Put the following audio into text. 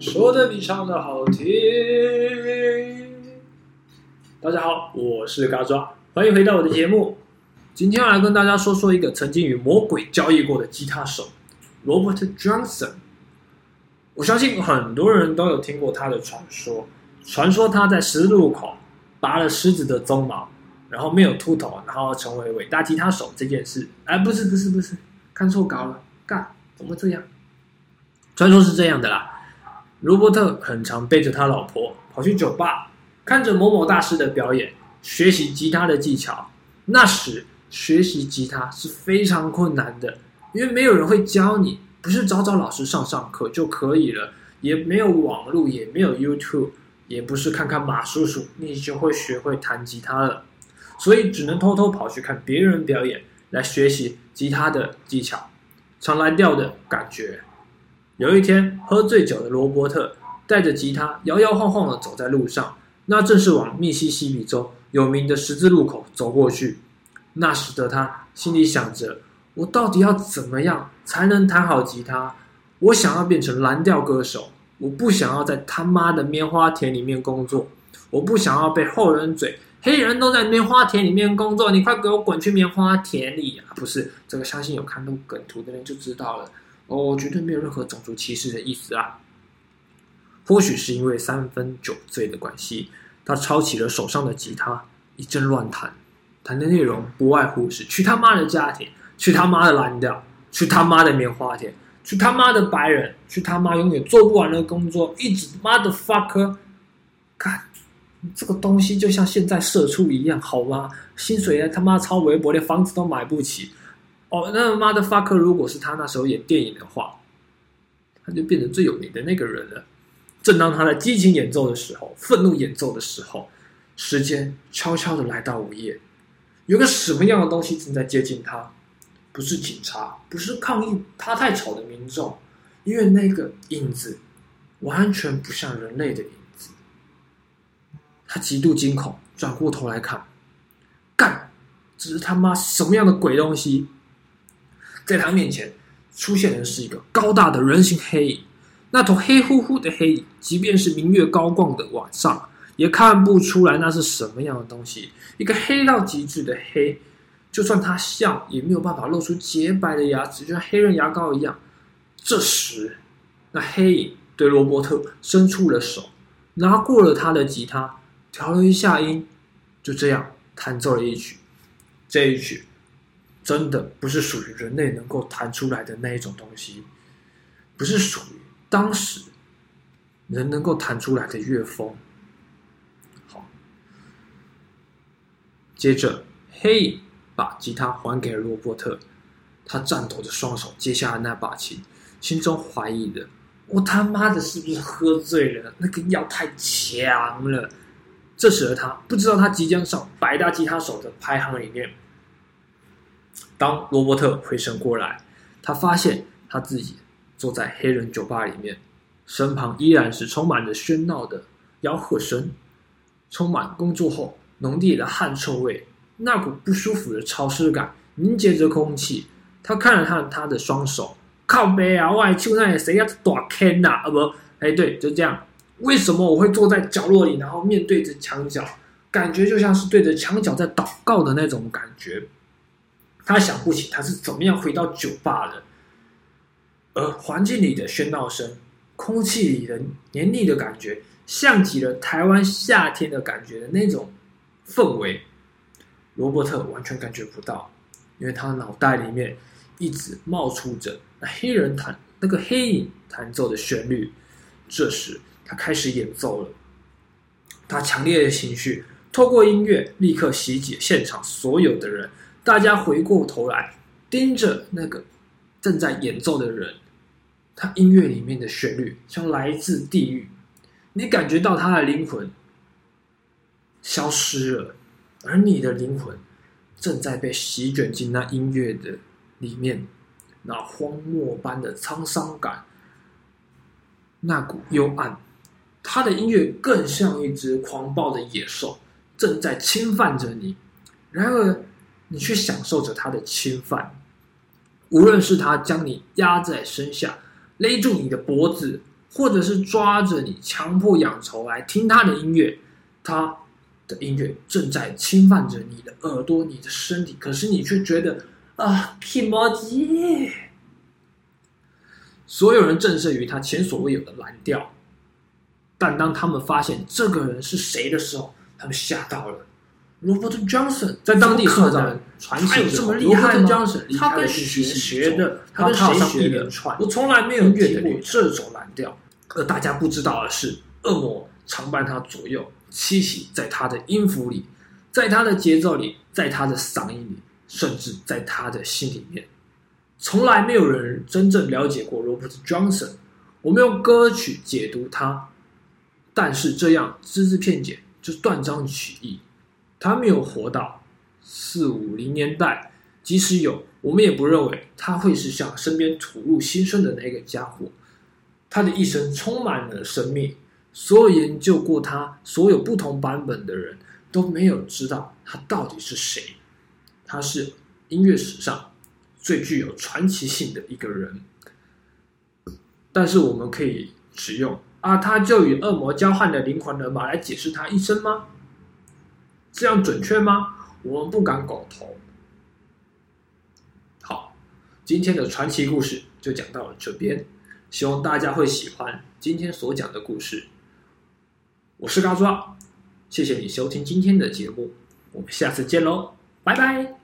说的比唱的好听。大家好，我是嘎抓，欢迎回到我的节目。今天要来跟大家说说一个曾经与魔鬼交易过的吉他手 Robert Johnson。我相信很多人都有听过他的传说，传说他在十字路口拔了狮子的鬃毛，然后没有秃头，然后成为伟大吉他手这件事。哎，不是不是不是，看错稿了，干怎么这样？传说是这样的啦。罗伯特很常背着他老婆跑去酒吧，看着某某大师的表演，学习吉他的技巧。那时学习吉他是非常困难的，因为没有人会教你，不是找找老师上上课就可以了，也没有网络，也没有 YouTube，也不是看看马叔叔你就会学会弹吉他了。所以只能偷偷跑去看别人表演，来学习吉他的技巧，常蓝调的感觉。有一天，喝醉酒的罗伯特带着吉他摇摇晃晃的走在路上，那正是往密西西比州有名的十字路口走过去。那时的他心里想着：我到底要怎么样才能弹好吉他？我想要变成蓝调歌手，我不想要在他妈的棉花田里面工作，我不想要被后人嘴。黑人都在棉花田里面工作，你快给我滚去棉花田里啊！不是这个，相信有看到梗图的人就知道了。哦，绝对没有任何种族歧视的意思啊！或许是因为三分酒醉的关系，他抄起了手上的吉他，一阵乱弹，弹的内容不外乎是“去他妈的家庭，去他妈的蓝调，去他妈的棉花田，去他妈的白人，去他妈永远做不完的工作，一直妈的 fuck，看这个东西就像现在社畜一样，好吗？薪水他妈超微薄，连房子都买不起。哦，那妈的 fuck！如果是他那时候演电影的话，他就变成最有名的那个人了。正当他在激情演奏的时候，愤怒演奏的时候，时间悄悄的来到午夜，有个什么样的东西正在接近他？不是警察，不是抗议他太吵的民众，因为那个影子完全不像人类的影子。他极度惊恐，转过头来看，干，这是他妈什么样的鬼东西？在他面前出现的是一个高大的人形黑影，那头黑乎乎的黑影，即便是明月高挂的晚上，也看不出来那是什么样的东西。一个黑到极致的黑，就算他笑，也没有办法露出洁白的牙齿，就像黑人牙膏一样。这时，那黑影对罗伯特伸出了手，拿过了他的吉他，调了一下音，就这样弹奏了一曲。这一曲。真的不是属于人类能够弹出来的那一种东西，不是属于当时人能够弹出来的乐风。好，接着黑把吉他还给了罗伯特，他颤抖着双手接下了那把琴，心中怀疑的：我他妈的是不是喝醉了？那个药太强了。这时的他不知道，他即将上百大吉他手的排行里面。当罗伯特回神过来，他发现他自己坐在黑人酒吧里面，身旁依然是充满着喧闹的吆喝声，充满工作后浓烈的汗臭味，那股不舒服的潮湿感凝结着空气。他看了看他的双手，靠背啊，外就那谁要打开呐？啊不，哎对，就这样。为什么我会坐在角落里，然后面对着墙角，感觉就像是对着墙角在祷告的那种感觉。他想不起他是怎么样回到酒吧的，而环境里的喧闹声、空气里的黏腻的感觉，像极了台湾夏天的感觉的那种氛围。罗伯特完全感觉不到，因为他脑袋里面一直冒出着那黑人弹那个黑影弹奏的旋律。这时，他开始演奏了，他强烈的情绪透过音乐立刻袭击现场所有的人。大家回过头来，盯着那个正在演奏的人，他音乐里面的旋律像来自地狱，你感觉到他的灵魂消失了，而你的灵魂正在被席卷进那音乐的里面，那荒漠般的沧桑感，那股幽暗，他的音乐更像一只狂暴的野兽，正在侵犯着你。然而。你却享受着他的侵犯，无论是他将你压在身下，勒住你的脖子，或者是抓着你，强迫仰头来听他的音乐。他的音乐正在侵犯着你的耳朵、你的身体，可是你却觉得啊，皮毛鸡。所有人震慑于他前所未有的蓝调，但当他们发现这个人是谁的时候，他们吓到了。Robert Johnson 在当地受到传奇，这么厉害吗？他跟谁学的？他跟谁学的？我从来没有听过这种蓝调。而大家不知道的是，恶魔常伴他左右，栖息在他的音符里，在他的节奏里，在他的嗓音里，甚至在他的心里面。从来没有人真正了解过 Robert Johnson。我们用歌曲解读他，但是这样只字片解，就断章取义。他没有活到四五零年代，即使有，我们也不认为他会是像身边吐露心声的那个家伙。他的一生充满了神秘，所有研究过他所有不同版本的人都没有知道他到底是谁。他是音乐史上最具有传奇性的一个人，但是我们可以使用啊，他就与恶魔交换的灵魂人马来解释他一生吗？这样准确吗？我们不敢苟同。好，今天的传奇故事就讲到了这边，希望大家会喜欢今天所讲的故事。我是高抓，谢谢你收听今天的节目，我们下次见喽，拜拜。